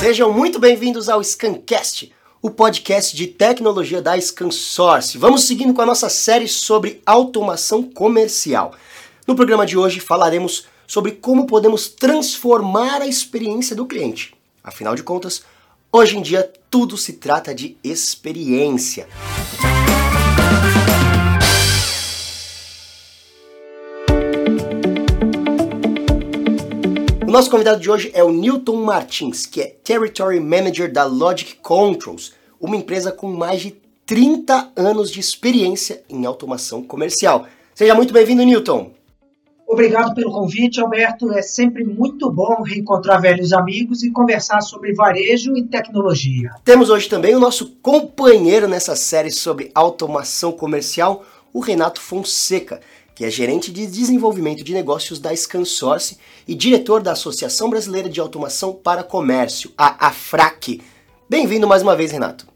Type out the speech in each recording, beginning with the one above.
Sejam muito bem-vindos ao Scancast, o podcast de tecnologia da ScanSource. Vamos seguindo com a nossa série sobre automação comercial. No programa de hoje falaremos sobre como podemos transformar a experiência do cliente. Afinal de contas, hoje em dia tudo se trata de experiência. O nosso convidado de hoje é o Newton Martins, que é Territory Manager da Logic Controls, uma empresa com mais de 30 anos de experiência em automação comercial. Seja muito bem-vindo, Newton. Obrigado pelo convite, Alberto. É sempre muito bom reencontrar velhos amigos e conversar sobre varejo e tecnologia. Temos hoje também o nosso companheiro nessa série sobre automação comercial, o Renato Fonseca que é gerente de desenvolvimento de negócios da ScanSource e diretor da Associação Brasileira de Automação para Comércio, a AFRAC. Bem-vindo mais uma vez, Renato.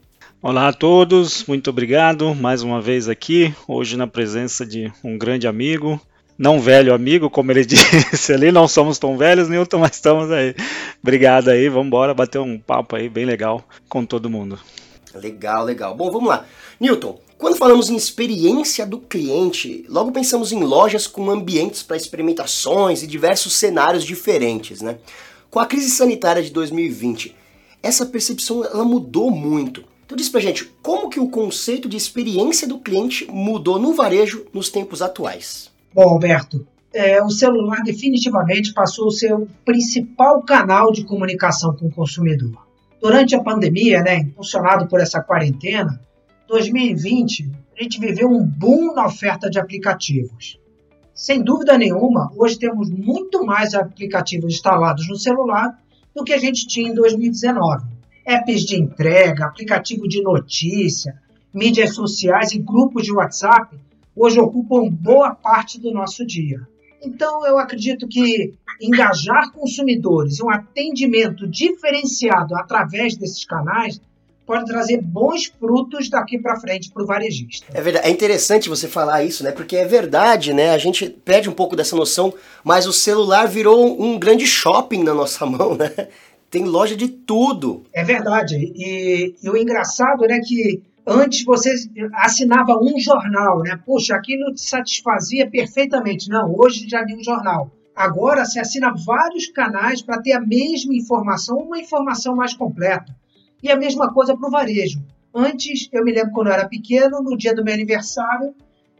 Olá a todos, muito obrigado mais uma vez aqui, hoje na presença de um grande amigo, não velho amigo, como ele disse ali, não somos tão velhos, Newton, mas estamos aí. Obrigado aí, vamos embora bater um papo aí bem legal com todo mundo. Legal, legal. Bom, vamos lá. Newton, quando falamos em experiência do cliente, logo pensamos em lojas com ambientes para experimentações e diversos cenários diferentes, né? Com a crise sanitária de 2020, essa percepção ela mudou muito. Então diz pra gente, como que o conceito de experiência do cliente mudou no varejo nos tempos atuais? Bom, Alberto, é, o celular definitivamente passou a ser o principal canal de comunicação com o consumidor. Durante a pandemia, né, impulsionado por essa quarentena, 2020, a gente viveu um boom na oferta de aplicativos. Sem dúvida nenhuma, hoje temos muito mais aplicativos instalados no celular do que a gente tinha em 2019. Apps de entrega, aplicativo de notícia, mídias sociais e grupos de WhatsApp hoje ocupam boa parte do nosso dia. Então, eu acredito que engajar consumidores e um atendimento diferenciado através desses canais pode trazer bons frutos daqui para frente para o varejista. É verdade, é interessante você falar isso, né? Porque é verdade, né? A gente perde um pouco dessa noção, mas o celular virou um grande shopping na nossa mão, né? Tem loja de tudo. É verdade. E, e o engraçado, né, que antes você assinava um jornal, né? Puxa, aquilo te satisfazia perfeitamente. Não, hoje já li um jornal. Agora se assina vários canais para ter a mesma informação, uma informação mais completa. E a mesma coisa para o varejo. Antes, eu me lembro quando eu era pequeno, no dia do meu aniversário,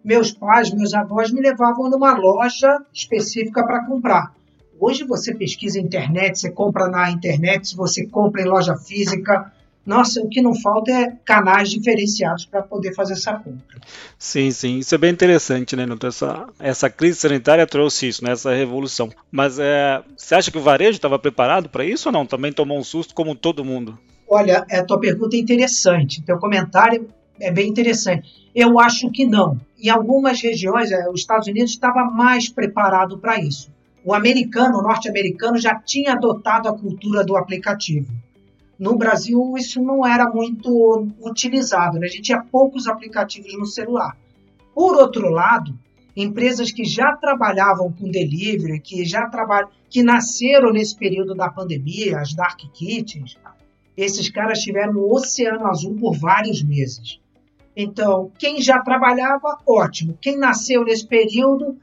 meus pais, meus avós me levavam numa loja específica para comprar. Hoje você pesquisa internet, você compra na internet, você compra em loja física. Nossa, o que não falta é canais diferenciados para poder fazer essa compra. Sim, sim, isso é bem interessante, né, Nuto? Essa, essa crise sanitária trouxe isso, né, essa revolução. Mas é, você acha que o varejo estava preparado para isso ou não? Também tomou um susto como todo mundo? Olha, a tua pergunta é interessante, teu comentário é bem interessante. Eu acho que não. Em algumas regiões, é, os Estados Unidos estava mais preparado para isso. O americano, o norte-americano, já tinha adotado a cultura do aplicativo. No Brasil, isso não era muito utilizado, né? a gente tinha poucos aplicativos no celular. Por outro lado, empresas que já trabalhavam com delivery, que já trabalham, que nasceram nesse período da pandemia, as dark kitchens, esses caras tiveram um oceano azul por vários meses. Então, quem já trabalhava, ótimo. Quem nasceu nesse período,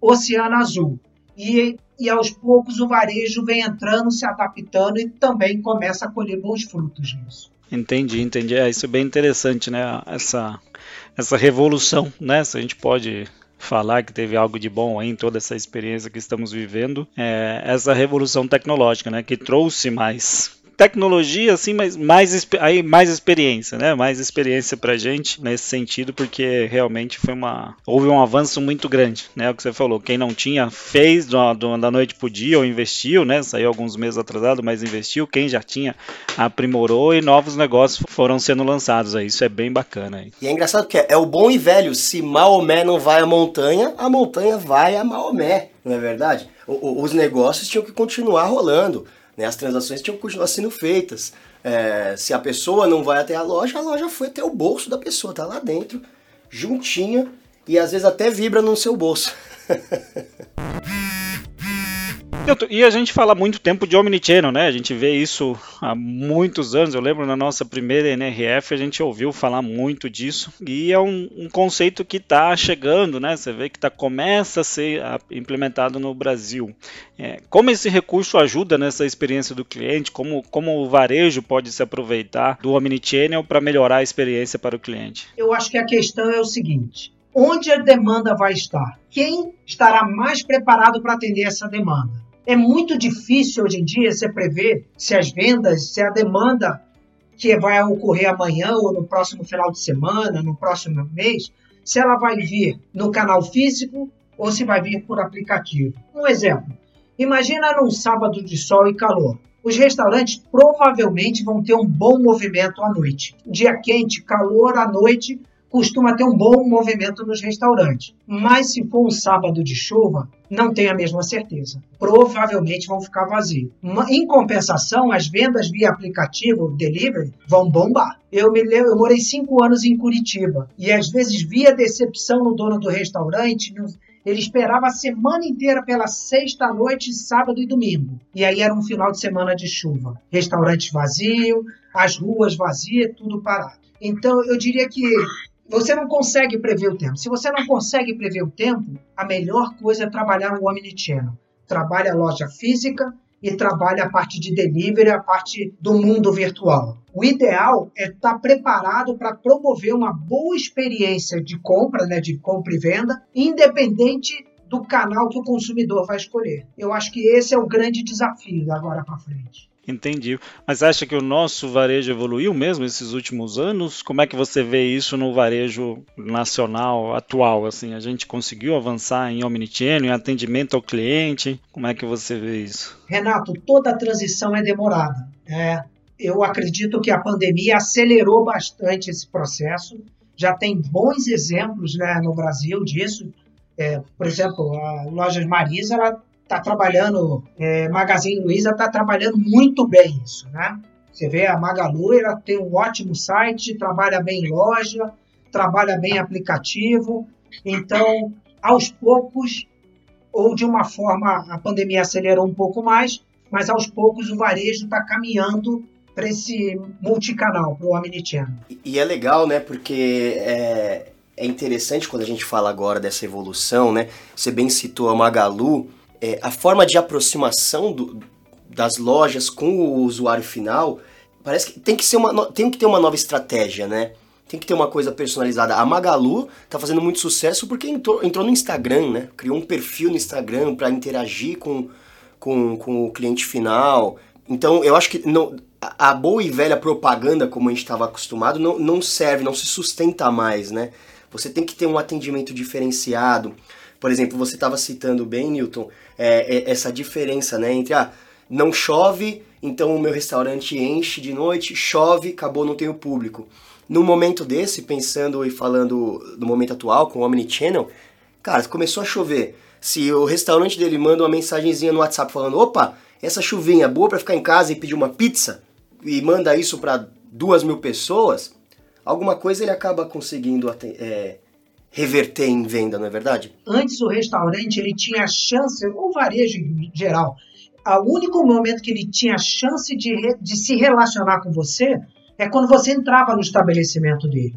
oceano azul. E, e aos poucos o varejo vem entrando, se adaptando e também começa a colher bons frutos nisso. Entendi, entendi. É, isso é bem interessante, né? Essa, essa revolução, né? Se a gente pode falar que teve algo de bom em toda essa experiência que estamos vivendo, é essa revolução tecnológica, né? Que trouxe mais tecnologia, assim, mas mais, aí, mais experiência, né? Mais experiência pra gente nesse sentido, porque realmente foi uma. Houve um avanço muito grande, né? O que você falou. Quem não tinha, fez da noite pro dia ou investiu, né? Saiu alguns meses atrasado, mas investiu. Quem já tinha, aprimorou e novos negócios foram sendo lançados aí. Isso é bem bacana aí. E é engraçado que é, é o bom e velho. Se Maomé não vai à montanha, a montanha vai a Maomé, não é verdade? O, o, os negócios tinham que continuar rolando. Né? As transações tinham que continuar sendo feitas. É, se a pessoa não vai até a loja, a loja foi até o bolso da pessoa, tá lá dentro, juntinha, e às vezes até vibra no seu bolso. E a gente fala muito tempo de Omnichannel, né? A gente vê isso há muitos anos. Eu lembro na nossa primeira NRF a gente ouviu falar muito disso. E é um, um conceito que está chegando, né? Você vê que tá, começa a ser implementado no Brasil. É, como esse recurso ajuda nessa experiência do cliente? Como, como o varejo pode se aproveitar do Omnichannel para melhorar a experiência para o cliente? Eu acho que a questão é o seguinte: onde a demanda vai estar? Quem estará mais preparado para atender essa demanda? É muito difícil hoje em dia você prever se as vendas, se a demanda que vai ocorrer amanhã ou no próximo final de semana, no próximo mês, se ela vai vir no canal físico ou se vai vir por aplicativo. Um exemplo: imagina num sábado de sol e calor. Os restaurantes provavelmente vão ter um bom movimento à noite. Dia quente, calor à noite, costuma ter um bom movimento nos restaurantes. Mas se for um sábado de chuva, não tenho a mesma certeza. Provavelmente vão ficar vazios. Em compensação, as vendas via aplicativo delivery vão bombar. Eu me eu morei cinco anos em Curitiba e às vezes via decepção no dono do restaurante. Ele esperava a semana inteira pela sexta noite, sábado e domingo. E aí era um final de semana de chuva. Restaurante vazio, as ruas vazias, tudo parado. Então eu diria que você não consegue prever o tempo. Se você não consegue prever o tempo, a melhor coisa é trabalhar o Omnichannel. Trabalha a loja física e trabalha a parte de delivery, a parte do mundo virtual. O ideal é estar preparado para promover uma boa experiência de compra, né, de compra e venda, independente do canal que o consumidor vai escolher. Eu acho que esse é o grande desafio agora para frente. Entendi. Mas acha que o nosso varejo evoluiu mesmo esses últimos anos? Como é que você vê isso no varejo nacional atual? Assim, a gente conseguiu avançar em omnichannel, em atendimento ao cliente? Como é que você vê isso? Renato, toda a transição é demorada. É, eu acredito que a pandemia acelerou bastante esse processo. Já tem bons exemplos né, no Brasil disso. É, por exemplo, a Lojas Marisa ela está trabalhando, é, Magazine Luiza está trabalhando muito bem isso, né? Você vê a Magalu, ela tem um ótimo site, trabalha bem loja, trabalha bem aplicativo. Então, aos poucos, ou de uma forma, a pandemia acelerou um pouco mais, mas aos poucos o varejo está caminhando para esse multicanal, para o Omnichannel. E é legal, né? Porque é, é interessante quando a gente fala agora dessa evolução, né? Você bem citou a Magalu, é, a forma de aproximação do, das lojas com o usuário final parece que tem que ser uma tem que ter uma nova estratégia, né? Tem que ter uma coisa personalizada. A Magalu tá fazendo muito sucesso porque entrou, entrou no Instagram, né? Criou um perfil no Instagram para interagir com, com, com o cliente final. Então eu acho que não, a boa e velha propaganda, como a gente estava acostumado, não, não serve, não se sustenta mais, né? Você tem que ter um atendimento diferenciado. Por exemplo, você estava citando bem, Newton, é, é, essa diferença né, entre ah, não chove, então o meu restaurante enche de noite, chove, acabou, não tenho público. No momento desse, pensando e falando do momento atual com o Omnichannel, cara, começou a chover. Se o restaurante dele manda uma mensagenzinha no WhatsApp falando: opa, essa chuvinha boa para ficar em casa e pedir uma pizza, e manda isso para duas mil pessoas, alguma coisa ele acaba conseguindo é, reverter em venda, não é verdade? Antes o restaurante ele tinha a chance, ou varejo em geral, o único momento que ele tinha a chance de, de se relacionar com você é quando você entrava no estabelecimento dele.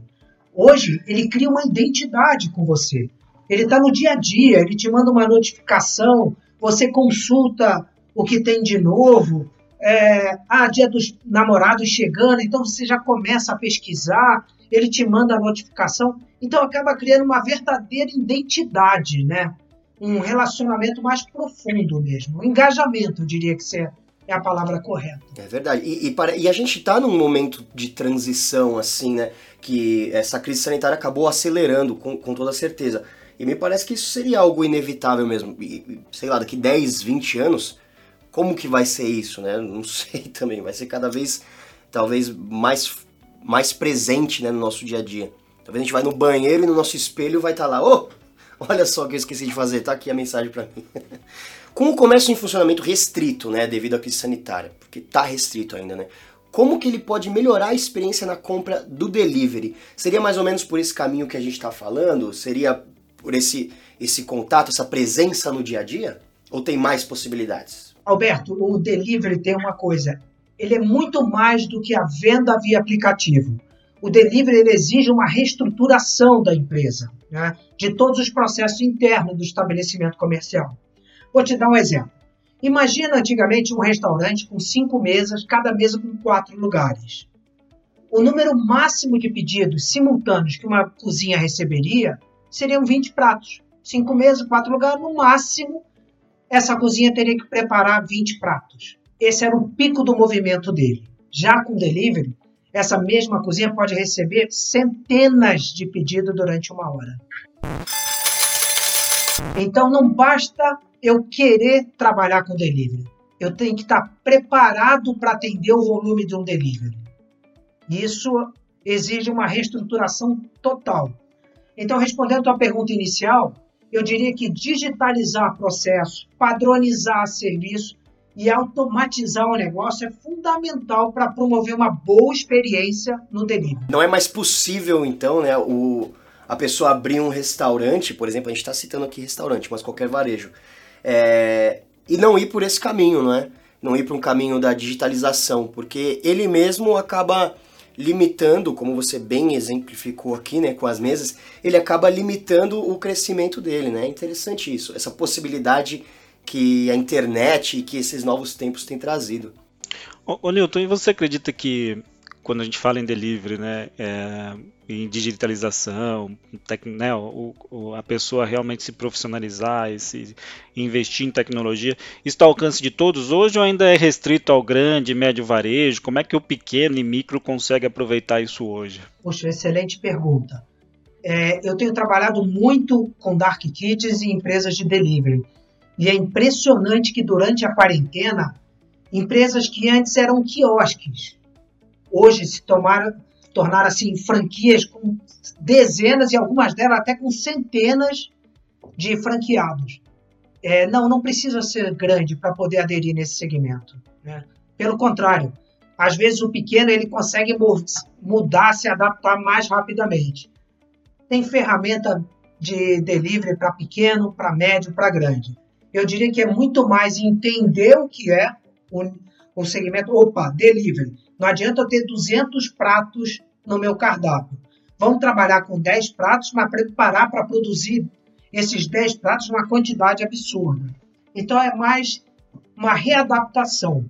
Hoje ele cria uma identidade com você. Ele está no dia a dia, ele te manda uma notificação, você consulta o que tem de novo. É, ah, dia dos namorados chegando, então você já começa a pesquisar, ele te manda a notificação. Então acaba criando uma verdadeira identidade, né? Um relacionamento mais profundo mesmo. Um engajamento, eu diria que é, é a palavra correta. É verdade. E, e, para, e a gente está num momento de transição, assim, né? Que essa crise sanitária acabou acelerando, com, com toda certeza. E me parece que isso seria algo inevitável mesmo. E, sei lá, daqui 10, 20 anos, como que vai ser isso, né? Não sei também. Vai ser cada vez, talvez, mais, mais presente né, no nosso dia a dia. Talvez a gente vai no banheiro e no nosso espelho vai estar tá lá, ô, oh, olha só o que eu esqueci de fazer, tá aqui a mensagem para mim. Com o comércio em funcionamento restrito, né, devido à crise sanitária, porque tá restrito ainda, né? Como que ele pode melhorar a experiência na compra do delivery? Seria mais ou menos por esse caminho que a gente está falando? Seria por esse, esse contato, essa presença no dia a dia? Ou tem mais possibilidades? Alberto, o delivery tem uma coisa. Ele é muito mais do que a venda via aplicativo. O delivery exige uma reestruturação da empresa, né? de todos os processos internos do estabelecimento comercial. Vou te dar um exemplo. Imagina antigamente um restaurante com cinco mesas, cada mesa com quatro lugares. O número máximo de pedidos simultâneos que uma cozinha receberia seriam 20 pratos. Cinco mesas, quatro lugares, no máximo, essa cozinha teria que preparar 20 pratos. Esse era o pico do movimento dele. Já com delivery, essa mesma cozinha pode receber centenas de pedidos durante uma hora. Então não basta eu querer trabalhar com delivery. Eu tenho que estar preparado para atender o volume de um delivery. Isso exige uma reestruturação total. Então, respondendo à tua pergunta inicial, eu diria que digitalizar processo, padronizar serviço e automatizar o negócio é fundamental para promover uma boa experiência no delivery. Não é mais possível, então, né, o, a pessoa abrir um restaurante, por exemplo, a gente está citando aqui restaurante, mas qualquer varejo, é, e não ir por esse caminho, não é? Não ir para um caminho da digitalização, porque ele mesmo acaba limitando, como você bem exemplificou aqui, né, com as mesas, ele acaba limitando o crescimento dele, né? É interessante isso, essa possibilidade que a internet e que esses novos tempos têm trazido. Ô, ô Newton, e você acredita que quando a gente fala em delivery, né, é, em digitalização, tec, né, o, o, a pessoa realmente se profissionalizar e se investir em tecnologia, isso está ao alcance de todos hoje ou ainda é restrito ao grande e médio varejo? Como é que o pequeno e micro consegue aproveitar isso hoje? Poxa, excelente pergunta. É, eu tenho trabalhado muito com dark kits e empresas de delivery. E é impressionante que durante a quarentena, empresas que antes eram quiosques, hoje se tomaram, tornaram assim franquias com dezenas e algumas delas até com centenas de franqueados. É, não, não precisa ser grande para poder aderir nesse segmento. Né? Pelo contrário, às vezes o pequeno ele consegue mudar, se adaptar mais rapidamente. Tem ferramenta de delivery para pequeno, para médio, para grande. Eu diria que é muito mais entender o que é o, o segmento. Opa, delivery não adianta eu ter 200 pratos no meu cardápio. Vamos trabalhar com 10 pratos, mas preparar para produzir esses 10 pratos numa quantidade absurda. Então é mais uma readaptação.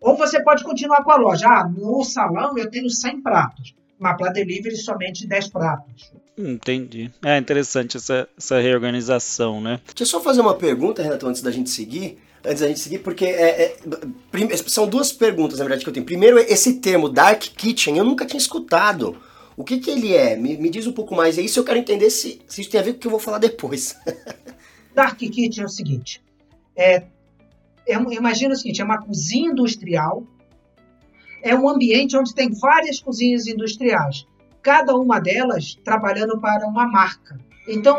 Ou você pode continuar com a loja. Ah, no salão eu tenho 100 pratos, mas para delivery somente 10 pratos. Entendi. É interessante essa, essa reorganização, né? Deixa eu só fazer uma pergunta, Renato, antes da gente seguir antes da gente seguir, porque é, é, são duas perguntas, na verdade, que eu tenho. Primeiro, esse termo Dark Kitchen, eu nunca tinha escutado. O que, que ele é? Me, me diz um pouco mais. É isso eu quero entender se, se isso tem a ver com o que eu vou falar depois. Dark Kitchen é o seguinte: é, é, imagina o seguinte, é uma cozinha industrial, é um ambiente onde tem várias cozinhas industriais, cada uma delas trabalhando para uma marca. Então,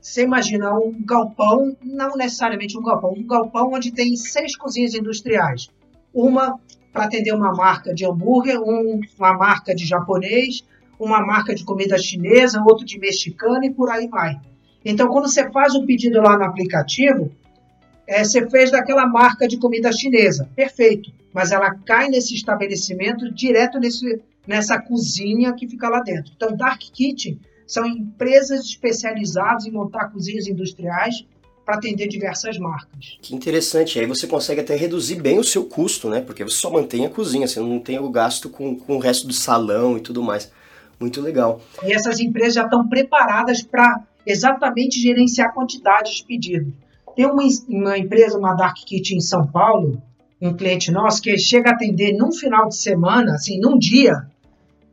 você imagina um galpão, não necessariamente um galpão, um galpão onde tem seis cozinhas industriais. Uma para atender uma marca de hambúrguer, um, uma marca de japonês, uma marca de comida chinesa, outro de mexicana e por aí vai. Então, quando você faz o pedido lá no aplicativo, é, você fez daquela marca de comida chinesa, perfeito. Mas ela cai nesse estabelecimento direto nesse, nessa cozinha que fica lá dentro. Então, Dark Kitchen são empresas especializadas em montar cozinhas industriais para atender diversas marcas. Que interessante. Aí você consegue até reduzir bem o seu custo, né? Porque você só mantém a cozinha, você não tem o gasto com, com o resto do salão e tudo mais. Muito legal. E essas empresas já estão preparadas para exatamente gerenciar a quantidade de pedidos. Tem uma, uma empresa, uma Dark Kitchen em São Paulo, um cliente nosso, que chega a atender num final de semana, assim, num dia,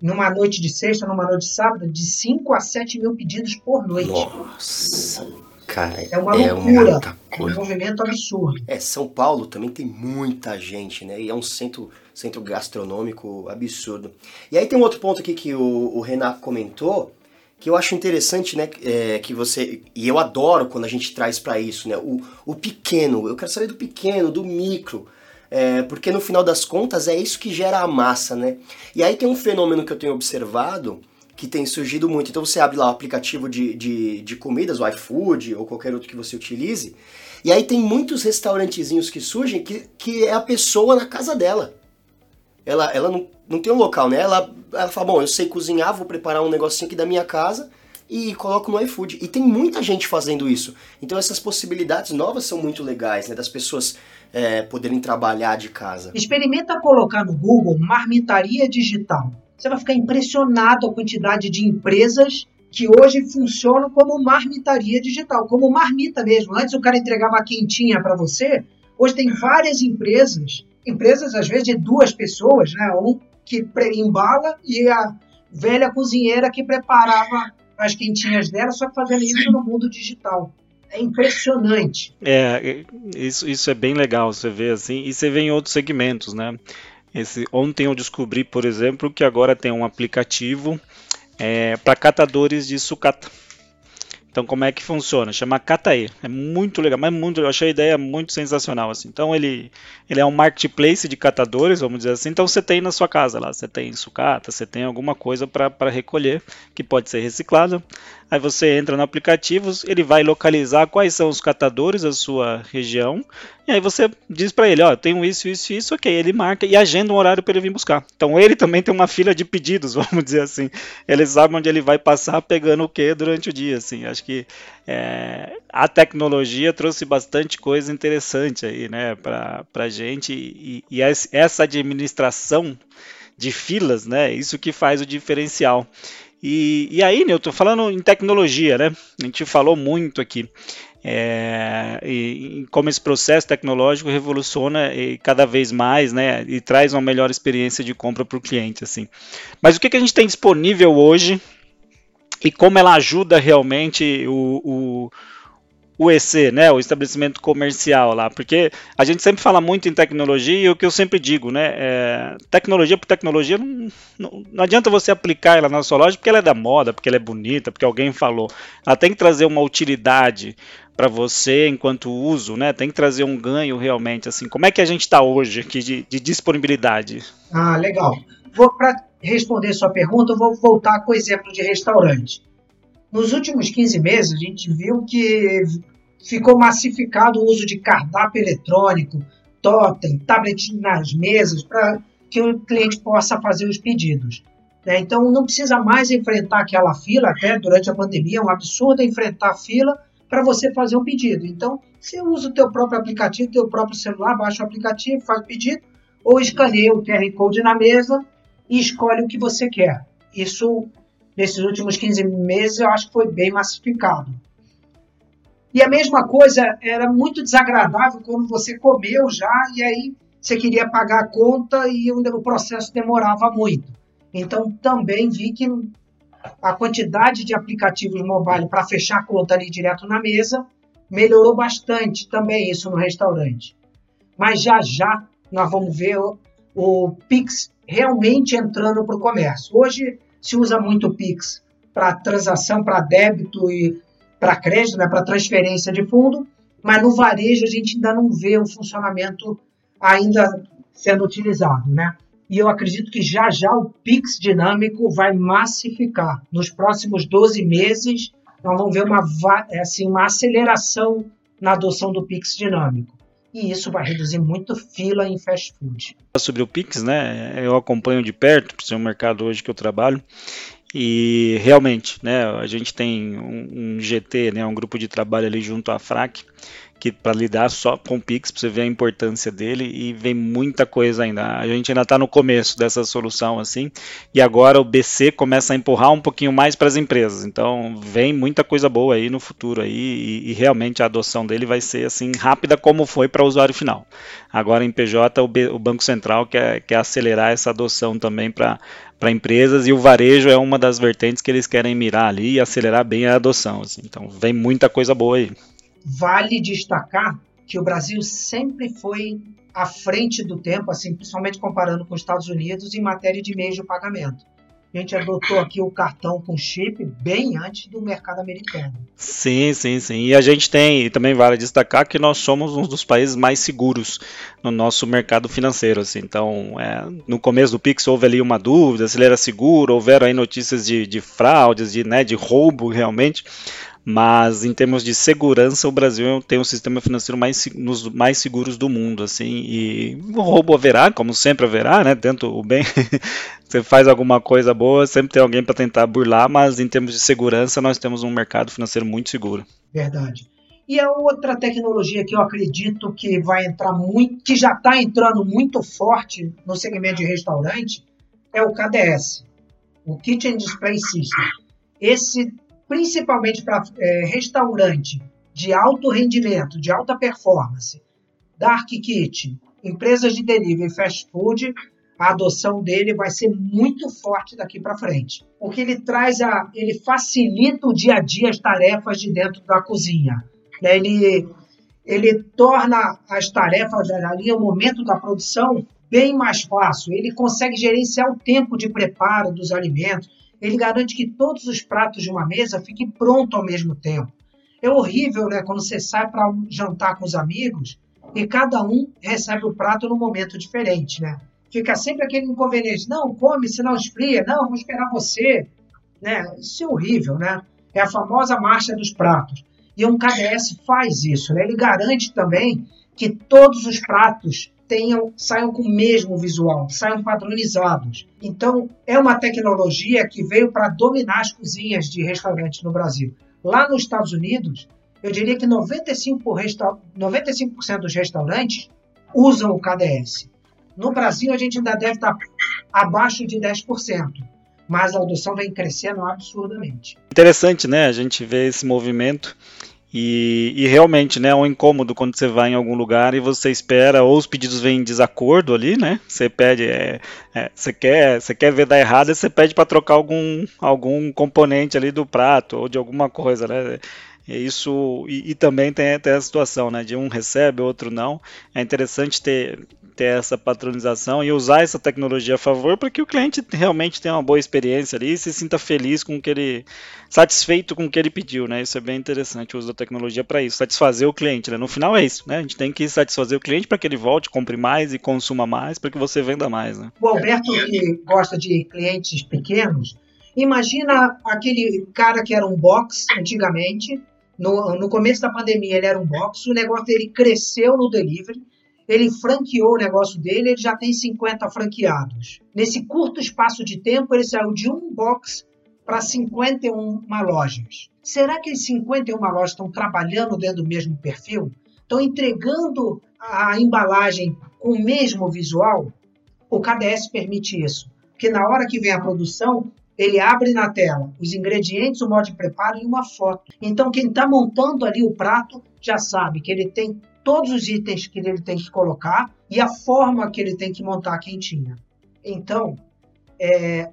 numa noite de sexta, numa noite de sábado, de 5 a 7 mil pedidos por noite. Nossa, cara. É uma é loucura. É um movimento absurdo. É, São Paulo também tem muita gente, né? E é um centro, centro gastronômico absurdo. E aí tem um outro ponto aqui que o, o Renato comentou, que eu acho interessante, né? É, que você. E eu adoro quando a gente traz para isso, né? O, o pequeno. Eu quero saber do pequeno, do micro é, porque no final das contas é isso que gera a massa, né? E aí tem um fenômeno que eu tenho observado que tem surgido muito. Então você abre lá o aplicativo de, de, de comidas, o iFood ou qualquer outro que você utilize, e aí tem muitos restaurantezinhos que surgem que, que é a pessoa na casa dela. Ela, ela não, não tem um local, né? Ela, ela fala, bom, eu sei cozinhar, vou preparar um negocinho aqui da minha casa e coloco no iFood. E tem muita gente fazendo isso. Então essas possibilidades novas são muito legais, né? Das pessoas é, poderem trabalhar de casa. Experimenta colocar no Google marmitaria digital. Você vai ficar impressionado a quantidade de empresas que hoje funcionam como marmitaria digital, como marmita mesmo. Antes o cara entregava a quentinha para você, hoje tem várias empresas, empresas às vezes de duas pessoas, né? Que embala e a velha cozinheira que preparava as quentinhas dela, só que fazendo isso no mundo digital. É impressionante. É, isso, isso é bem legal, você vê assim, e você vê em outros segmentos, né? Esse, ontem eu descobri, por exemplo, que agora tem um aplicativo é, para catadores de sucata. Então, como é que funciona? Chama Catae. É muito legal, mas muito, eu achei a ideia muito sensacional. Assim. Então, ele, ele é um marketplace de catadores, vamos dizer assim. Então, você tem na sua casa lá, você tem sucata, você tem alguma coisa para recolher que pode ser reciclada. Aí você entra no aplicativo, ele vai localizar quais são os catadores da sua região, e aí você diz para ele, ó, tenho isso, isso, isso, ok, ele marca e agenda um horário para ele vir buscar. Então ele também tem uma fila de pedidos, vamos dizer assim. Ele sabe onde ele vai passar pegando o que durante o dia, assim. Acho que é, a tecnologia trouxe bastante coisa interessante aí, né, para a gente e, e essa administração de filas, né, isso que faz o diferencial. E, e aí, Newton, falando em tecnologia, né? A gente falou muito aqui. É, e, e, como esse processo tecnológico revoluciona e cada vez mais, né, e traz uma melhor experiência de compra para o cliente, assim. Mas o que, que a gente tem disponível hoje e como ela ajuda realmente o, o o EC, né, o estabelecimento comercial lá, porque a gente sempre fala muito em tecnologia e o que eu sempre digo, né, é, tecnologia por tecnologia não, não, não, adianta você aplicar ela na sua loja porque ela é da moda, porque ela é bonita, porque alguém falou. Ela tem que trazer uma utilidade para você enquanto uso, né? Tem que trazer um ganho realmente, assim. Como é que a gente está hoje aqui de, de disponibilidade? Ah, legal. Vou para responder sua pergunta, eu vou voltar com o exemplo de restaurante. Nos últimos 15 meses, a gente viu que ficou massificado o uso de cardápio eletrônico, totem, tablet nas mesas, para que o cliente possa fazer os pedidos. Né? Então, não precisa mais enfrentar aquela fila, até durante a pandemia, é um absurdo enfrentar a fila para você fazer um pedido. Então, você usa o teu próprio aplicativo, teu próprio celular, baixa o aplicativo, faz o pedido, ou escaneia o QR Code na mesa e escolhe o que você quer. Isso nesses últimos 15 meses, eu acho que foi bem massificado. E a mesma coisa era muito desagradável quando você comeu já e aí você queria pagar a conta e o processo demorava muito. Então também vi que a quantidade de aplicativos mobile para fechar a conta ali direto na mesa melhorou bastante também isso no restaurante. Mas já já nós vamos ver o, o Pix realmente entrando para o comércio. Hoje se usa muito o Pix para transação, para débito e para crédito, né, para transferência de fundo, mas no varejo a gente ainda não vê o funcionamento ainda sendo utilizado, né? E eu acredito que já já o Pix dinâmico vai massificar. Nos próximos 12 meses, nós vamos ver uma, assim, uma aceleração na adoção do Pix dinâmico e isso vai reduzir muito fila em fast food. Sobre o Pix, né? Eu acompanho de perto, por ser um mercado hoje que eu trabalho. E realmente, né, a gente tem um, um GT, né, um grupo de trabalho ali junto à FRAC, que para lidar só com o Pix, para você ver a importância dele e vem muita coisa ainda. A gente ainda está no começo dessa solução assim, e agora o BC começa a empurrar um pouquinho mais para as empresas. Então vem muita coisa boa aí no futuro aí e, e realmente a adoção dele vai ser assim rápida como foi para o usuário final. Agora em PJ o, B, o Banco Central quer, quer acelerar essa adoção também para para empresas e o varejo é uma das vertentes que eles querem mirar ali e acelerar bem a adoção. Assim. Então vem muita coisa boa aí. Vale destacar que o Brasil sempre foi à frente do tempo, assim, principalmente comparando com os Estados Unidos em matéria de meios de pagamento. a gente adotou aqui o cartão com chip bem antes do mercado americano. Sim, sim, sim. E a gente tem, e também vale destacar que nós somos um dos países mais seguros no nosso mercado financeiro. Assim. Então, é, no começo do Pix houve ali uma dúvida se ele era seguro, houveram aí notícias de, de fraudes, de, né, de roubo realmente. Mas em termos de segurança, o Brasil tem um sistema financeiro mais, nos mais seguros do mundo, assim, e o roubo haverá, como sempre haverá, né? Dentro o bem, você faz alguma coisa boa, sempre tem alguém para tentar burlar, mas em termos de segurança, nós temos um mercado financeiro muito seguro. Verdade. E a outra tecnologia que eu acredito que vai entrar muito, que já está entrando muito forte no segmento de restaurante, é o KDS, o Kitchen Display System. Esse principalmente para é, restaurante de alto rendimento, de alta performance, dark kitchen, empresas de delivery, fast food, a adoção dele vai ser muito forte daqui para frente, porque ele traz a, ele facilita o dia a dia as tarefas de dentro da cozinha. Né? Ele ele torna as tarefas ali, o momento da produção, bem mais fácil. Ele consegue gerenciar o tempo de preparo dos alimentos ele garante que todos os pratos de uma mesa fiquem prontos ao mesmo tempo. É horrível, né, quando você sai para jantar com os amigos e cada um recebe o prato num momento diferente, né? Fica sempre aquele inconveniente. Não, come, senão esfria. Não, vou esperar você. Né? Isso é horrível, né? É a famosa marcha dos pratos. E um KDS faz isso, né? Ele garante também que todos os pratos tenham, saiam com o mesmo visual, saiam padronizados. Então, é uma tecnologia que veio para dominar as cozinhas de restaurantes no Brasil. Lá nos Estados Unidos, eu diria que 95%, resta 95 dos restaurantes usam o KDS. No Brasil, a gente ainda deve estar abaixo de 10%, mas a adoção vem crescendo absurdamente. Interessante, né? A gente vê esse movimento e, e, realmente, né, é um incômodo quando você vai em algum lugar e você espera, ou os pedidos vêm em desacordo ali, né? Você pede, é, é, você, quer, você quer ver dar errado, você pede para trocar algum, algum componente ali do prato ou de alguma coisa, né? Isso e, e também tem, tem a situação, né, de um recebe, outro não. É interessante ter ter essa patronização e usar essa tecnologia a favor para que o cliente realmente tenha uma boa experiência ali e se sinta feliz com o que ele satisfeito com o que ele pediu, né? Isso é bem interessante o uso da tecnologia para isso, satisfazer o cliente, né? No final é isso, né? A gente tem que satisfazer o cliente para que ele volte, compre mais e consuma mais para que você venda mais, né? O Alberto que gosta de clientes pequenos, imagina aquele cara que era um box antigamente, no, no começo da pandemia ele era um box, o negócio dele cresceu no delivery, ele franqueou o negócio dele, ele já tem 50 franqueados. Nesse curto espaço de tempo, ele saiu de um box para 51 lojas. Será que as 51 lojas estão trabalhando dentro do mesmo perfil? Estão entregando a embalagem com o mesmo visual? O KDS permite isso, porque na hora que vem a produção, ele abre na tela os ingredientes, o modo de preparo e uma foto. Então, quem está montando ali o prato já sabe que ele tem todos os itens que ele tem que colocar e a forma que ele tem que montar a quentinha. Então, é,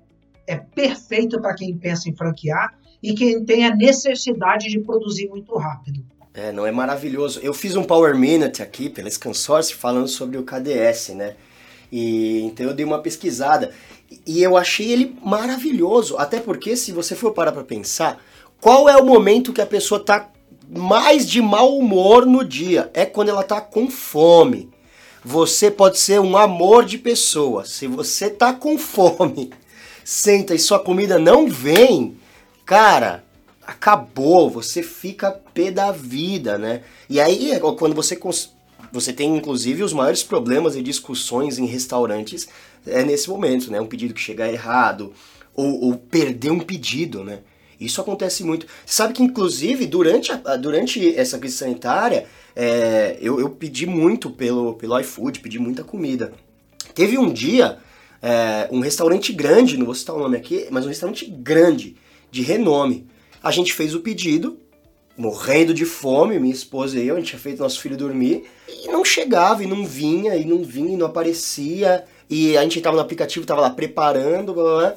é perfeito para quem pensa em franquear e quem tem a necessidade de produzir muito rápido. É, não é maravilhoso. Eu fiz um Power Minute aqui pela Scansource falando sobre o KDS, né? E então eu dei uma pesquisada e eu achei ele maravilhoso, até porque se você for parar para pensar, qual é o momento que a pessoa está mais de mau humor no dia é quando ela tá com fome. Você pode ser um amor de pessoa. Se você tá com fome, senta e sua comida não vem, cara, acabou. Você fica pé da vida, né? E aí, é quando você você tem inclusive os maiores problemas e discussões em restaurantes é nesse momento, né? Um pedido que chega errado ou, ou perder um pedido, né? Isso acontece muito. Sabe que, inclusive, durante, a, durante essa crise sanitária, é, eu, eu, pedi muito pelo, pelo iFood, pedi muita comida. Teve um dia, é, um restaurante grande, não vou citar o nome aqui, mas um restaurante grande, de renome. A gente fez o pedido, morrendo de fome, minha esposa e eu, a gente tinha feito nosso filho dormir, e não chegava, e não vinha, e não vinha, e não aparecia. E a gente estava no aplicativo, estava lá preparando, blá, blá, blá.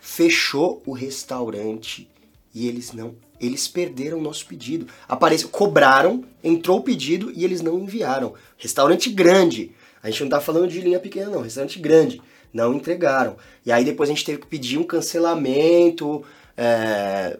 fechou o restaurante e eles não. Eles perderam o nosso pedido. Apareceu, cobraram, entrou o pedido e eles não enviaram. Restaurante grande. A gente não tá falando de linha pequena, não. Restaurante grande. não entregaram. E aí depois a gente teve que pedir um cancelamento é,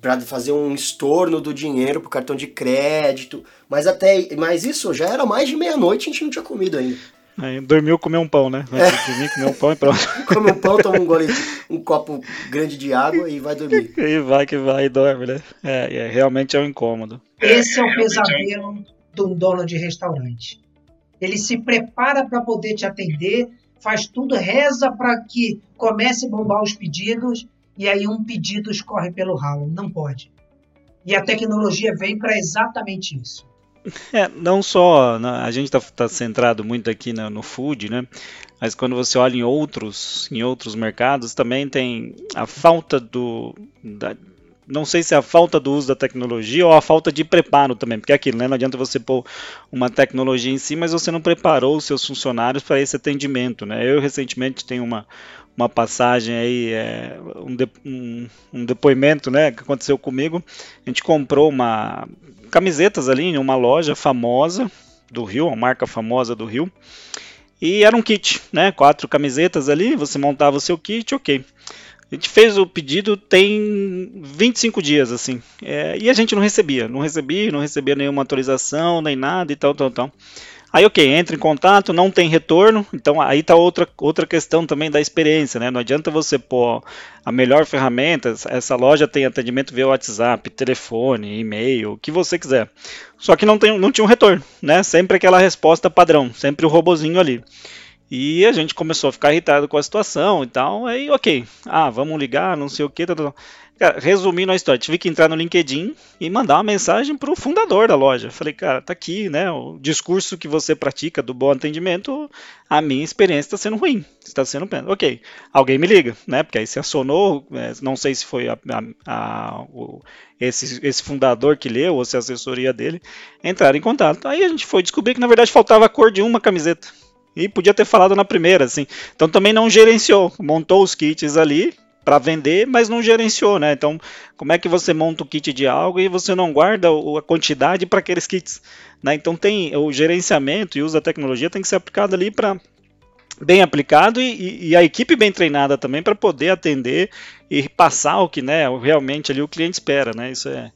para fazer um estorno do dinheiro pro cartão de crédito. Mas até, mas isso já era mais de meia-noite, a gente não tinha comido ainda. Aí, dormiu, comeu um pão, né? É. dormir, comer um pão e pronto. Come um pão, toma um gole, um copo grande de água e vai dormir. E vai que vai e dorme, né? É, é realmente é um incômodo. Esse é o pesadelo de um dono de restaurante. Ele se prepara para poder te atender, faz tudo, reza para que comece a bombar os pedidos e aí um pedido escorre pelo ralo. Não pode. E a tecnologia vem para exatamente isso. É, não só né, a gente está tá centrado muito aqui no, no, food, né? Mas quando você olha em outros, em outros mercados, também tem a falta do, da, não sei se é a falta do uso da tecnologia ou a falta de preparo também, porque é aquilo, né? Não adianta você pôr uma tecnologia em si, mas você não preparou os seus funcionários para esse atendimento, né? Eu recentemente tenho uma, uma passagem aí, é, um, de, um, um, depoimento, né, que aconteceu comigo. A gente comprou uma camisetas ali em uma loja famosa do Rio, uma marca famosa do Rio. E era um kit, né? Quatro camisetas ali, você montava o seu kit, ok. A gente fez o pedido tem 25 dias, assim. É, e a gente não recebia, não recebia, não recebia nenhuma atualização, nem nada e tal, tal, tal. Aí, ok, entra em contato, não tem retorno, então aí está outra, outra questão também da experiência, né? Não adianta você pôr a melhor ferramenta, essa loja tem atendimento via WhatsApp, telefone, e-mail, o que você quiser. Só que não, tem, não tinha um retorno, né? Sempre aquela resposta padrão, sempre o robozinho ali. E a gente começou a ficar irritado com a situação e tal. Aí, ok. Ah, vamos ligar, não sei o que. Tá, tá. Cara, resumindo a história, tive que entrar no LinkedIn e mandar uma mensagem para o fundador da loja. Falei, cara, tá aqui, né? O discurso que você pratica do bom atendimento, a minha experiência está sendo ruim. Está sendo pena. Ok. Alguém me liga, né? Porque aí se acionou, é, não sei se foi a, a, a, o, esse, esse fundador que leu ou se a assessoria dele, entraram em contato. Aí a gente foi descobrir que na verdade faltava a cor de uma camiseta. E podia ter falado na primeira, assim. Então também não gerenciou, montou os kits ali para vender, mas não gerenciou, né? Então, como é que você monta o kit de algo e você não guarda a quantidade para aqueles kits, né? Então tem o gerenciamento e uso da tecnologia tem que ser aplicado ali para bem aplicado e, e, a equipe bem treinada também para poder atender e passar o que, né, realmente ali o cliente espera, né? Isso é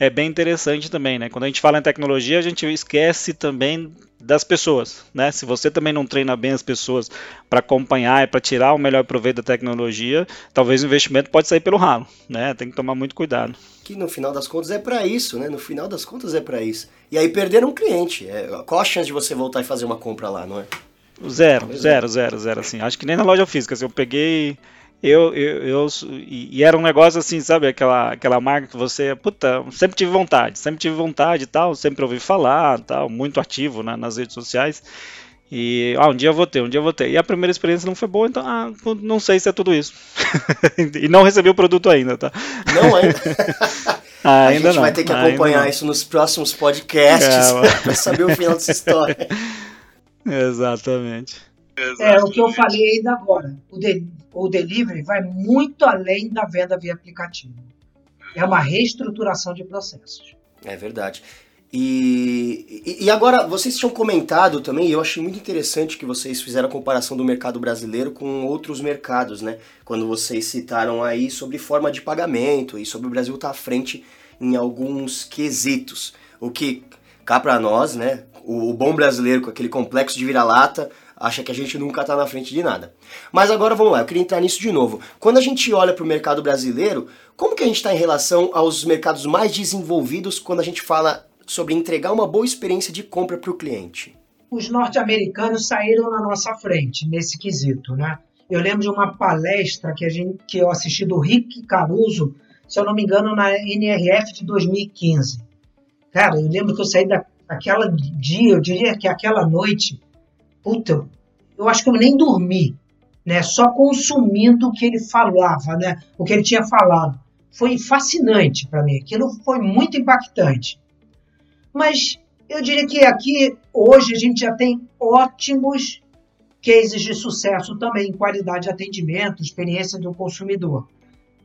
é bem interessante também, né? Quando a gente fala em tecnologia, a gente esquece também das pessoas, né? Se você também não treina bem as pessoas para acompanhar e para tirar o melhor proveito da tecnologia, talvez o investimento pode sair pelo ralo, né? Tem que tomar muito cuidado. Que no final das contas é para isso, né? No final das contas é para isso. E aí perder um cliente, é... qual a chance de você voltar e fazer uma compra lá, não é? Zero, zero, zero, zero, assim. Acho que nem na loja física, assim, eu peguei eu, eu, eu e era um negócio assim, sabe, aquela, aquela marca que você, puta, sempre tive vontade, sempre tive vontade e tal, sempre ouvi falar, tal, muito ativo né, nas redes sociais. E ah, um dia eu vou ter, um dia eu vou ter. E a primeira experiência não foi boa, então ah, não sei se é tudo isso. e não recebi o produto ainda, tá? Não ainda. Ah, a gente não. vai ter que acompanhar isso nos próximos podcasts é, para saber o final dessa história. Exatamente. É o que eu falei ainda agora. O, de, o delivery vai muito além da venda via aplicativo. É uma reestruturação de processos. É verdade. E, e, agora, vocês tinham comentado também, eu achei muito interessante que vocês fizeram a comparação do mercado brasileiro com outros mercados, né? Quando vocês citaram aí sobre forma de pagamento e sobre o Brasil estar tá à frente em alguns quesitos. O que cá para nós, né? O bom brasileiro com aquele complexo de vira-lata acha que a gente nunca está na frente de nada. Mas agora vamos lá, eu queria entrar nisso de novo. Quando a gente olha para o mercado brasileiro, como que a gente está em relação aos mercados mais desenvolvidos quando a gente fala sobre entregar uma boa experiência de compra para o cliente? Os norte-americanos saíram na nossa frente nesse quesito, né? Eu lembro de uma palestra que, a gente, que eu assisti do Rick Caruso, se eu não me engano, na NRF de 2015. Cara, eu lembro que eu saí daquela dia, eu diria que aquela noite, puta, eu acho que eu nem dormi, né? Só consumindo o que ele falava, né? O que ele tinha falado. Foi fascinante para mim. Aquilo foi muito impactante. Mas eu diria que aqui hoje a gente já tem ótimos cases de sucesso também, qualidade de atendimento, experiência do consumidor.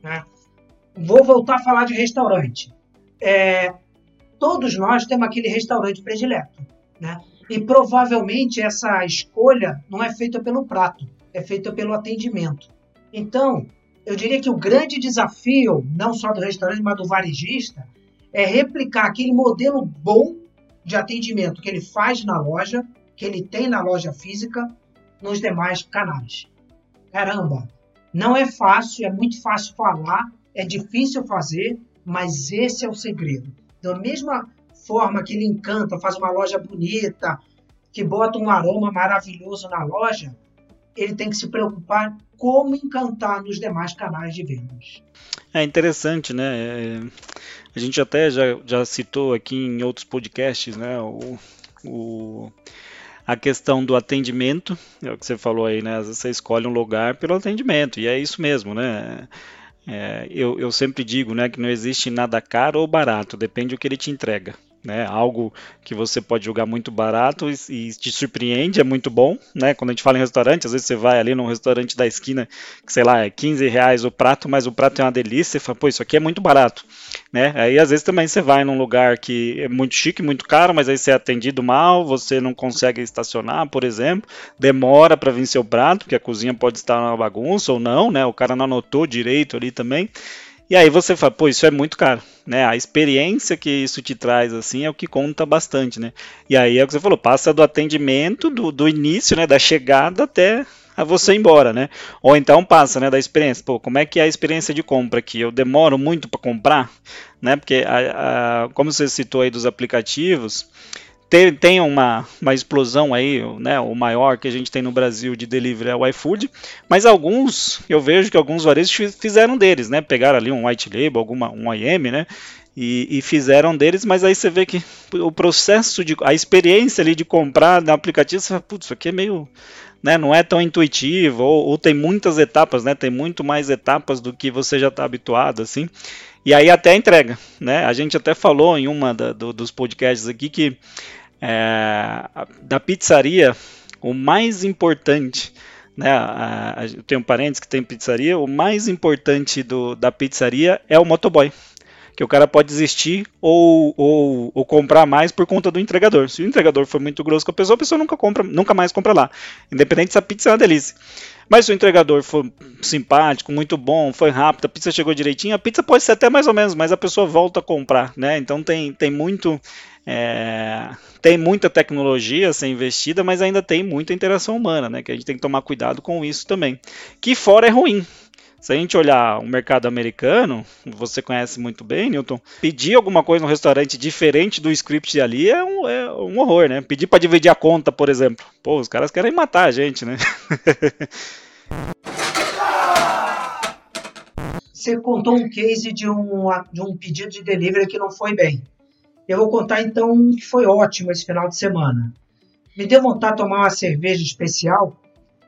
Né? Vou voltar a falar de restaurante. É, todos nós temos aquele restaurante predileto, né? E provavelmente essa escolha não é feita pelo prato, é feita pelo atendimento. Então, eu diria que o grande desafio, não só do restaurante, mas do varejista, é replicar aquele modelo bom de atendimento que ele faz na loja, que ele tem na loja física, nos demais canais. Caramba, não é fácil, é muito fácil falar, é difícil fazer, mas esse é o segredo. Da mesma forma que ele encanta, faz uma loja bonita, que bota um aroma maravilhoso na loja, ele tem que se preocupar como encantar nos demais canais de vendas. É interessante, né? É, a gente até já, já citou aqui em outros podcasts, né? O, o, a questão do atendimento, é o que você falou aí, né? Você escolhe um lugar pelo atendimento, e é isso mesmo, né? É, eu, eu sempre digo né, que não existe nada caro ou barato, depende do que ele te entrega né? Algo que você pode julgar muito barato e, e, te surpreende, é muito bom, né? Quando a gente fala em restaurante, às vezes você vai ali num restaurante da esquina, que sei lá, é 15 reais o prato, mas o prato é uma delícia, você fala, pô, isso aqui é muito barato, né? Aí às vezes também você vai num lugar que é muito chique, muito caro, mas aí você é atendido mal, você não consegue estacionar, por exemplo, demora para vir seu prato, porque a cozinha pode estar uma bagunça ou não, né? O cara não anotou direito ali também. E aí você fala, pô, isso é muito caro, né? A experiência que isso te traz, assim, é o que conta bastante, né? E aí é o que você falou, passa do atendimento, do, do início, né, da chegada até a você ir embora, né? Ou então passa, né, da experiência. Pô, como é que é a experiência de compra aqui? Eu demoro muito para comprar, né? Porque, a, a, como você citou aí dos aplicativos, tem, tem uma, uma explosão aí, né, o maior que a gente tem no Brasil de delivery é o iFood, mas alguns, eu vejo que alguns varejos fizeram deles, né, pegaram ali um white label, alguma, um IM, né, e, e, fizeram deles, mas aí você vê que o processo de, a experiência ali de comprar no aplicativo, você fala, putz, isso aqui é meio, né, não é tão intuitivo, ou, ou tem muitas etapas, né, tem muito mais etapas do que você já está habituado, assim, e aí até entrega, né? A gente até falou em uma da, do, dos podcasts aqui que é, da pizzaria, o mais importante, né? A, a, eu tenho parentes que tem pizzaria, o mais importante do, da pizzaria é o motoboy. Que o cara pode desistir ou, ou, ou, comprar mais por conta do entregador. Se o entregador for muito grosso com a pessoa, a pessoa nunca compra, nunca mais compra lá. Independente se a pizza é uma delícia. Mas se o entregador for simpático, muito bom, foi rápido, a pizza chegou direitinho, a pizza pode ser até mais ou menos, mas a pessoa volta a comprar, né? Então tem, tem muito. É, tem muita tecnologia a ser investida, mas ainda tem muita interação humana, né? Que a gente tem que tomar cuidado com isso também. Que fora é ruim, se a gente olhar o mercado americano, você conhece muito bem, Newton, pedir alguma coisa no restaurante diferente do script ali é um, é um horror, né? Pedir para dividir a conta, por exemplo. Pô, os caras querem matar a gente, né? Você contou um case de um, de um pedido de delivery que não foi bem. Eu vou contar então um que foi ótimo esse final de semana. Me deu vontade de tomar uma cerveja especial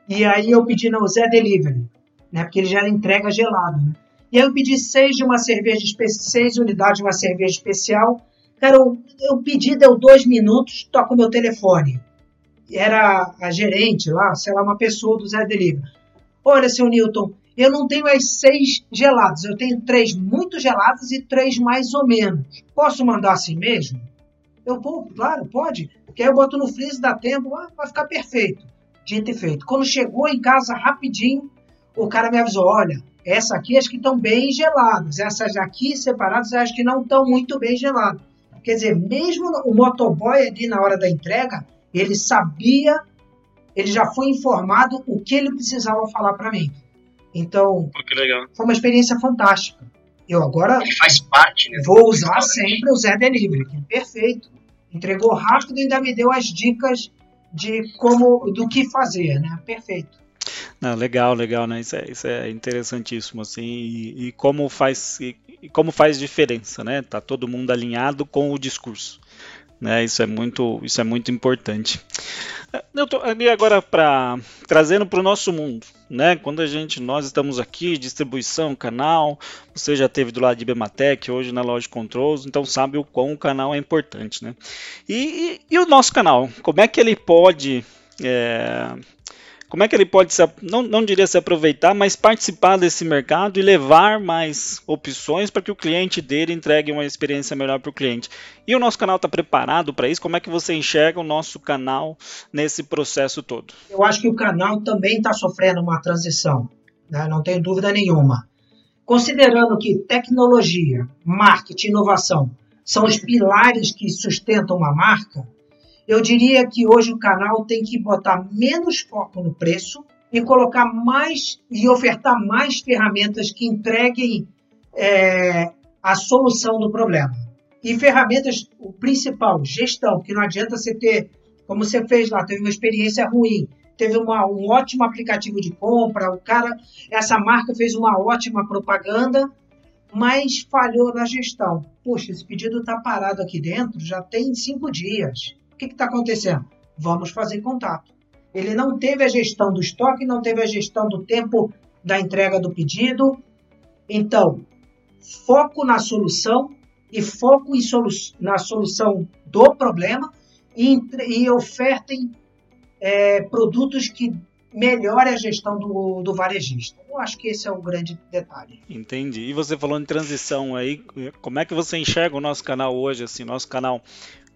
e aí eu pedi no Zé Delivery né? Porque ele já entrega gelado, né? E aí eu pedi seis de uma cerveja, seis unidades de uma cerveja especial. Cara, eu, eu pedi, deu dois minutos, toca o meu telefone. Era a gerente lá, sei lá, uma pessoa do Zé Delivery. Olha, seu Newton, eu não tenho as seis gelados, eu tenho três muito geladas e três mais ou menos. Posso mandar assim mesmo? Eu vou, claro, pode. Porque aí eu boto no freezer, dá tempo, ah, vai ficar perfeito. Dito e feito. Quando chegou em casa rapidinho, o cara me avisou: olha, essa aqui acho que estão bem geladas, essas aqui separadas acho que não estão muito bem geladas. Quer dizer, mesmo o motoboy ali na hora da entrega, ele sabia, ele já foi informado o que ele precisava falar para mim. Então, foi uma experiência fantástica. Eu agora ele faz parte, né, vou usar sempre o Zé Delivery, que é perfeito. Entregou rápido e ainda me deu as dicas de como, do que fazer, né? Perfeito. Não, legal, legal, né? Isso é, isso é interessantíssimo, assim, e, e como faz e, e, como faz diferença, né? Tá todo mundo alinhado com o discurso, né? Isso é muito, isso é muito importante. Eu tô ali agora para trazendo para o nosso mundo, né? Quando a gente, nós estamos aqui, distribuição, canal, você já teve do lado de Bematec, hoje na loja Controls, então sabe o quão o canal é importante, né? E, e, e o nosso canal, como é que ele pode é, como é que ele pode se, não, não diria se aproveitar, mas participar desse mercado e levar mais opções para que o cliente dele entregue uma experiência melhor para o cliente. E o nosso canal está preparado para isso? Como é que você enxerga o nosso canal nesse processo todo? Eu acho que o canal também está sofrendo uma transição, né? não tenho dúvida nenhuma. Considerando que tecnologia, marketing inovação são os pilares que sustentam uma marca, eu diria que hoje o canal tem que botar menos foco no preço e colocar mais e ofertar mais ferramentas que entreguem é, a solução do problema. E ferramentas, o principal, gestão, que não adianta você ter, como você fez lá, teve uma experiência ruim, teve uma, um ótimo aplicativo de compra, o cara, essa marca fez uma ótima propaganda, mas falhou na gestão. Poxa, esse pedido está parado aqui dentro já tem cinco dias que está acontecendo? Vamos fazer contato. Ele não teve a gestão do estoque, não teve a gestão do tempo da entrega do pedido. Então, foco na solução e foco solu na solução do problema e, e ofertem é, produtos que melhorem a gestão do, do varejista. Eu acho que esse é o grande detalhe. Entendi. E você falou em transição aí, como é que você enxerga o nosso canal hoje? Assim, nosso canal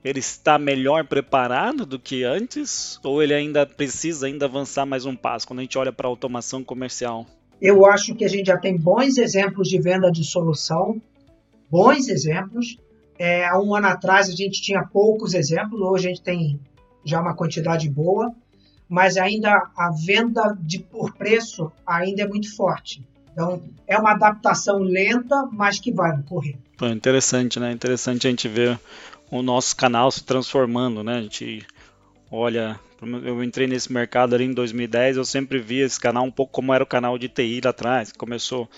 ele está melhor preparado do que antes ou ele ainda precisa ainda avançar mais um passo quando a gente olha para a automação comercial? Eu acho que a gente já tem bons exemplos de venda de solução, bons exemplos. É, há um ano atrás a gente tinha poucos exemplos, hoje a gente tem já uma quantidade boa, mas ainda a venda de por preço ainda é muito forte. Então é uma adaptação lenta, mas que vai ocorrer. interessante, né? Interessante a gente ver o nosso canal se transformando, né? A gente olha, eu entrei nesse mercado ali em 2010, eu sempre vi esse canal um pouco como era o canal de TI lá atrás, começou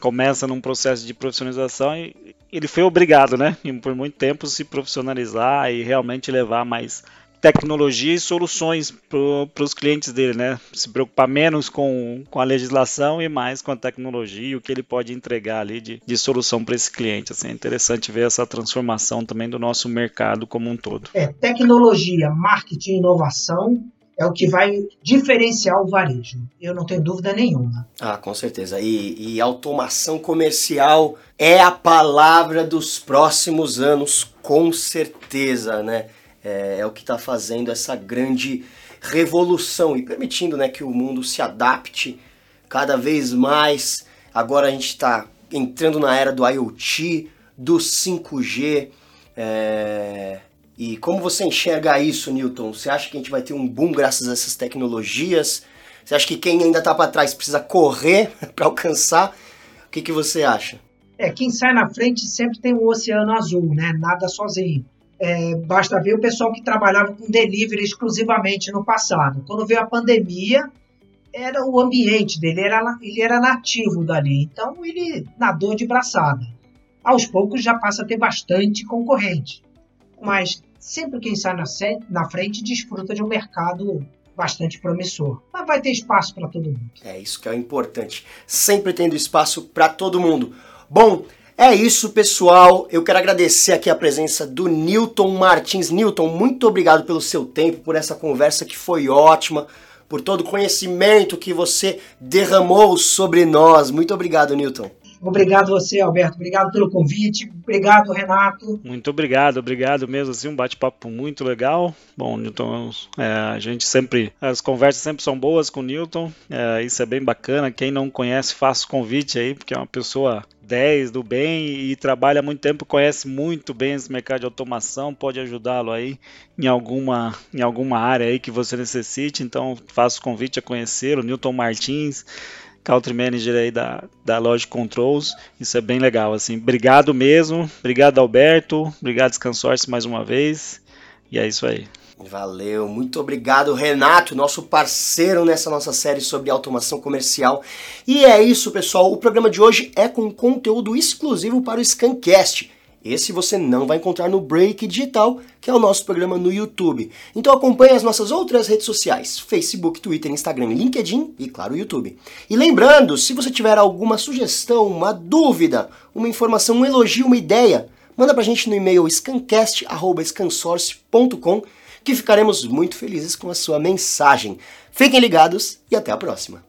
começa num processo de profissionalização e ele foi obrigado, né, por muito tempo se profissionalizar e realmente levar mais tecnologia e soluções para os clientes dele, né? Se preocupar menos com, com a legislação e mais com a tecnologia e o que ele pode entregar ali de, de solução para esse cliente. Assim, é interessante ver essa transformação também do nosso mercado como um todo. É, tecnologia, marketing e inovação é o que vai diferenciar o varejo. Eu não tenho dúvida nenhuma. Ah, com certeza. E, e automação comercial é a palavra dos próximos anos, com certeza, né? É, é o que está fazendo essa grande revolução e permitindo né, que o mundo se adapte cada vez mais. Agora a gente está entrando na era do IoT, do 5G. É... E como você enxerga isso, Newton? Você acha que a gente vai ter um boom graças a essas tecnologias? Você acha que quem ainda está para trás precisa correr para alcançar? O que, que você acha? É, quem sai na frente sempre tem um oceano azul, né? Nada sozinho. É, basta ver o pessoal que trabalhava com delivery exclusivamente no passado. Quando veio a pandemia, era o ambiente dele, era, ele era nativo dali, então ele nadou de braçada. Aos poucos já passa a ter bastante concorrente, mas sempre quem sai na, frente desfruta de um mercado bastante promissor. Mas vai ter espaço para todo mundo. É isso que é importante, sempre tendo espaço para todo mundo. Bom, é isso, pessoal. Eu quero agradecer aqui a presença do Newton Martins. Newton, muito obrigado pelo seu tempo, por essa conversa que foi ótima, por todo o conhecimento que você derramou sobre nós. Muito obrigado, Newton. Obrigado você, Alberto. Obrigado pelo convite. Obrigado, Renato. Muito obrigado, obrigado mesmo. Assim, um bate-papo muito legal. Bom, Newton, é, a gente sempre, as conversas sempre são boas com o Newton. É, isso é bem bacana. Quem não conhece, faça o convite aí, porque é uma pessoa 10 do bem e trabalha há muito tempo, conhece muito bem esse mercado de automação, pode ajudá-lo aí em alguma, em alguma área aí que você necessite. Então, faço o convite a conhecer o Newton Martins, Country Manager aí da, da Logic Controls. Isso é bem legal, assim. Obrigado mesmo. Obrigado, Alberto. Obrigado, Scansource, mais uma vez. E é isso aí. Valeu, muito obrigado, Renato, nosso parceiro nessa nossa série sobre automação comercial. E é isso, pessoal. O programa de hoje é com conteúdo exclusivo para o Scancast. Esse você não vai encontrar no Break Digital, que é o nosso programa no YouTube. Então acompanhe as nossas outras redes sociais: Facebook, Twitter, Instagram, LinkedIn e, claro, YouTube. E lembrando, se você tiver alguma sugestão, uma dúvida, uma informação, um elogio, uma ideia, manda pra gente no e-mail scancast.scansource.com que ficaremos muito felizes com a sua mensagem. Fiquem ligados e até a próxima.